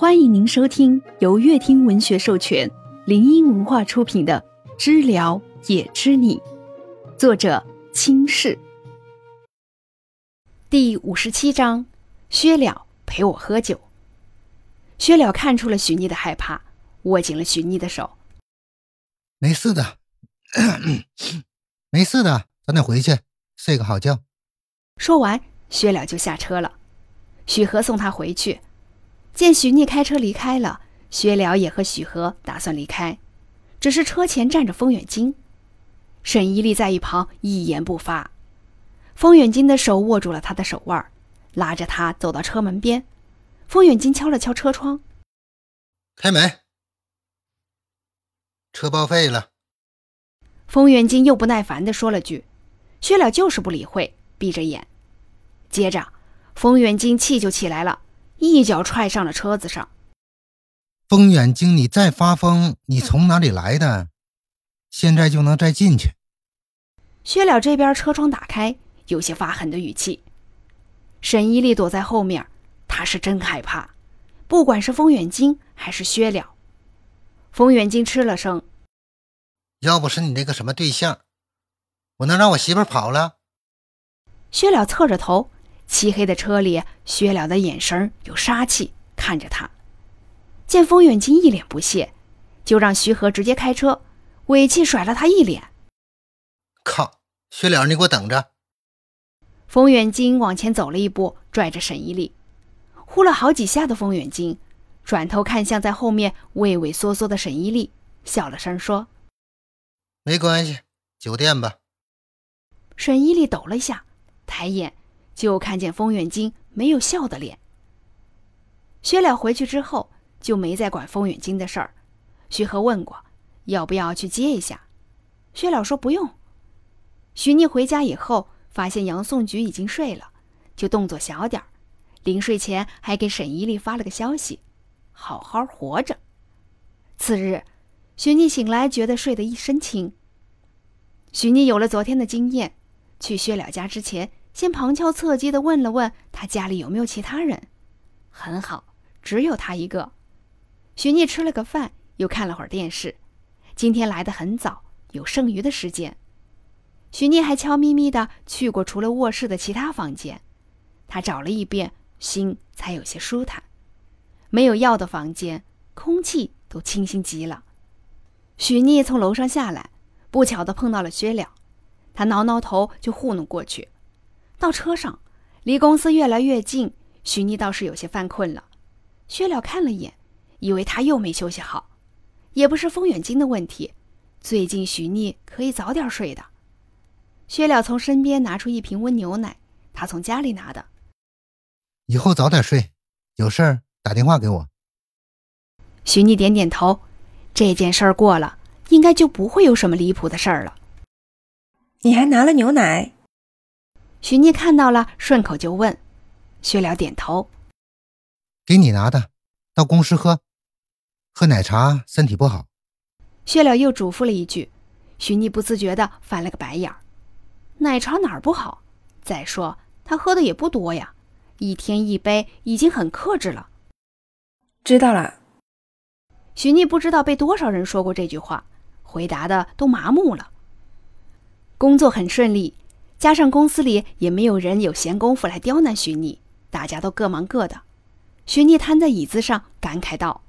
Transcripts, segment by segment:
欢迎您收听由乐听文学授权、林音文化出品的《知了也知你》，作者清世。第五十七章：薛了陪我喝酒。薛了看出了许妮的害怕，握紧了许妮的手。没事的，没事的，早点回去睡个好觉。说完，薛了就下车了。许和送他回去。见许妮开车离开了，薛了也和许和打算离开，只是车前站着风远金，沈一丽在一旁一言不发。风远金的手握住了他的手腕，拉着他走到车门边。风远金敲了敲车窗，开门。车报废了。风远金又不耐烦地说了句：“薛了就是不理会，闭着眼。”接着，风远金气就起来了。一脚踹上了车子上。风远经，你再发疯，你从哪里来的？现在就能再进去。薛了这边车窗打开，有些发狠的语气。沈一丽躲在后面，他是真害怕，不管是风远金还是薛了。风远金吃了声：“要不是你那个什么对象，我能让我媳妇跑了？”薛了侧着头。漆黑的车里，薛了的眼神有杀气，看着他。见风远金一脸不屑，就让徐和直接开车，尾气甩了他一脸。靠，薛了，你给我等着！风远金往前走了一步，拽着沈一丽，呼了好几下的风远金，转头看向在后面畏畏缩缩的沈一丽，笑了声说：“没关系，酒店吧。”沈一丽抖了一下，抬眼。就看见风远金没有笑的脸。薛了回去之后就没再管风远金的事儿。徐和问过要不要去接一下，薛了说不用。许妮回家以后发现杨颂菊已经睡了，就动作小点儿，临睡前还给沈一丽发了个消息：“好好活着。”次日，许妮醒来觉得睡得一身轻。许妮有了昨天的经验，去薛了家之前。先旁敲侧击地问了问他家里有没有其他人，很好，只有他一个。许聂吃了个饭，又看了会儿电视。今天来的很早，有剩余的时间。许聂还悄咪咪地去过除了卧室的其他房间，他找了一遍，心才有些舒坦。没有药的房间，空气都清新极了。许聂从楼上下来，不巧地碰到了薛了，他挠挠头就糊弄过去。到车上，离公司越来越近，许妮倒是有些犯困了。薛了看了眼，以为他又没休息好，也不是风远金的问题。最近许妮可以早点睡的。薛了从身边拿出一瓶温牛奶，他从家里拿的。以后早点睡，有事儿打电话给我。许妮点点头，这件事儿过了，应该就不会有什么离谱的事儿了。你还拿了牛奶？许妮看到了，顺口就问：“薛了点头，给你拿的，到公司喝，喝奶茶身体不好。”薛了又嘱咐了一句，许妮不自觉的翻了个白眼儿：“奶茶哪儿不好？再说他喝的也不多呀，一天一杯已经很克制了。”知道了。许妮不知道被多少人说过这句话，回答的都麻木了。工作很顺利。加上公司里也没有人有闲工夫来刁难徐逆，大家都各忙各的。徐逆瘫在椅子上，感慨道：“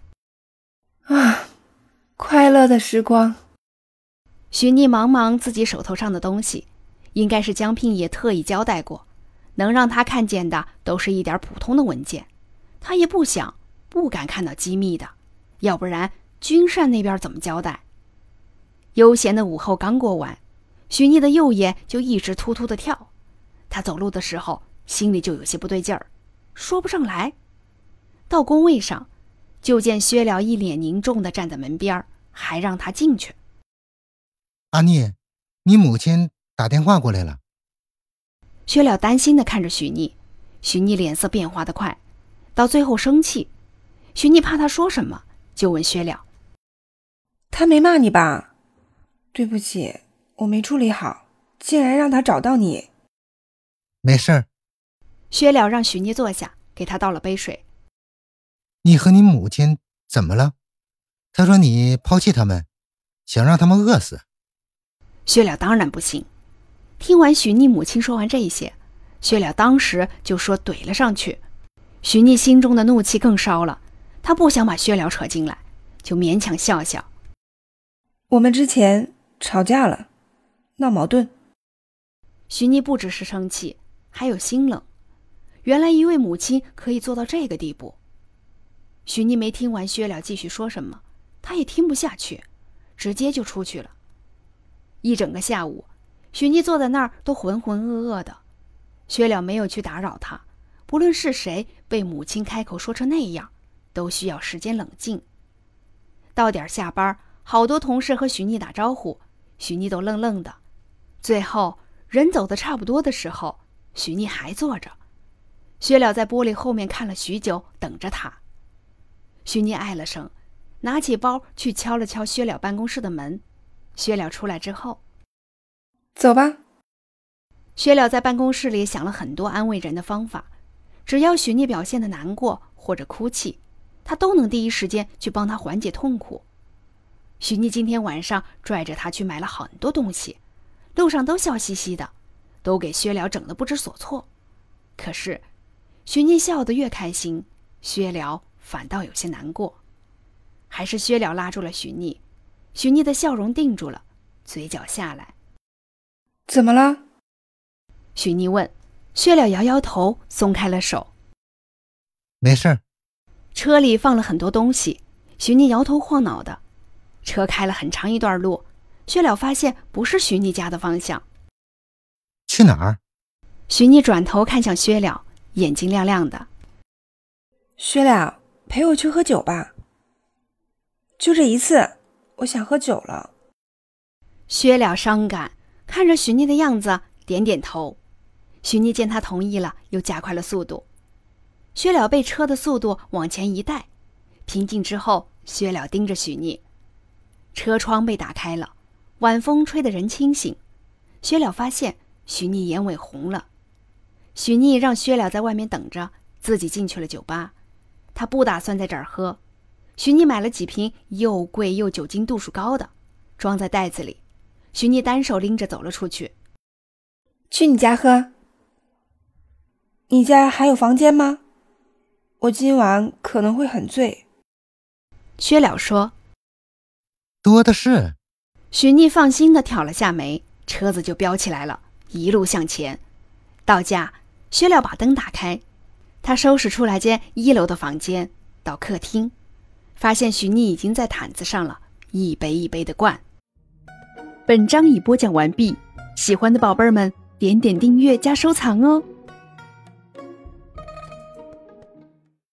啊，快乐的时光。”徐逆忙忙自己手头上的东西，应该是江聘也特意交代过，能让他看见的都是一点普通的文件。他也不想、不敢看到机密的，要不然军善那边怎么交代？悠闲的午后刚过完。许逆的右眼就一直突突的跳，他走路的时候心里就有些不对劲儿，说不上来。到工位上，就见薛了一脸凝重的站在门边还让他进去。阿聂，你母亲打电话过来了。薛了担心的看着许逆，许逆脸色变化的快，到最后生气。许逆怕他说什么，就问薛了：“他没骂你吧？对不起。”我没处理好，竟然让他找到你。没事儿。薛了让许妮坐下，给他倒了杯水。你和你母亲怎么了？他说你抛弃他们，想让他们饿死。薛了当然不行。听完许妮母亲说完这些，薛了当时就说怼了上去。许妮心中的怒气更烧了，她不想把薛了扯进来，就勉强笑笑。我们之前吵架了，闹矛盾。许妮不只是生气，还有心冷。原来一位母亲可以做到这个地步。许妮没听完薛了继续说什么，她也听不下去，直接就出去了。一整个下午，许妮坐在那儿都浑浑噩噩的。薛了没有去打扰她。不论是谁被母亲开口说成那样，都需要时间冷静。到点下班，好多同事和许妮打招呼，许妮都愣愣的。最后人走的差不多的时候，许逆还坐着。薛了在玻璃后面看了许久，等着他。许逆唉了声，拿起包去敲了敲薛了办公室的门。薛了出来之后，走吧。薛了在办公室里想了很多安慰人的方法。只要许逆表现的难过或者哭泣，他都能第一时间去帮他缓解痛苦。许逆今天晚上拽着他去买了很多东西，路上都笑嘻嘻的，都给薛了整的不知所措。可是，许逆笑得越开心，薛了反倒有些难过。还是薛了拉住了许逆，许逆的笑容定住了，嘴角下来。怎么了？许逆问。薛了摇摇头，松开了手。没事儿。车里放了很多东西，许逆摇头晃脑的。车开了很长一段路，薛了发现不是徐逆家的方向。去哪儿？许逆转头看向薛了，眼睛亮亮的。薛了，陪我去喝酒吧。就这一次，我想喝酒了。薛了伤感，看着徐逆的样子，点点头。徐逆见他同意了，又加快了速度。薛了被车的速度往前一带，平静之后，薛了盯着许逆。车窗被打开了，晚风吹得人清醒。薛了发现许逆眼尾红了。许逆让薛了在外面等着，自己进去了酒吧。他不打算在这儿喝。许逆买了几瓶又贵又酒精度数高的，装在袋子里。许逆单手拎着走了出去。去你家喝。你家还有房间吗？我今晚可能会很醉。薛了说：“多的是。”许逆放心的挑了下眉，车子就飙起来了，一路向前。到家，薛了把灯打开，他收拾出来间一楼的房间，到客厅，发现许逆已经在毯子上了，一杯一杯的灌。本章已播讲完毕，喜欢的宝贝儿们点点订阅加收藏哦。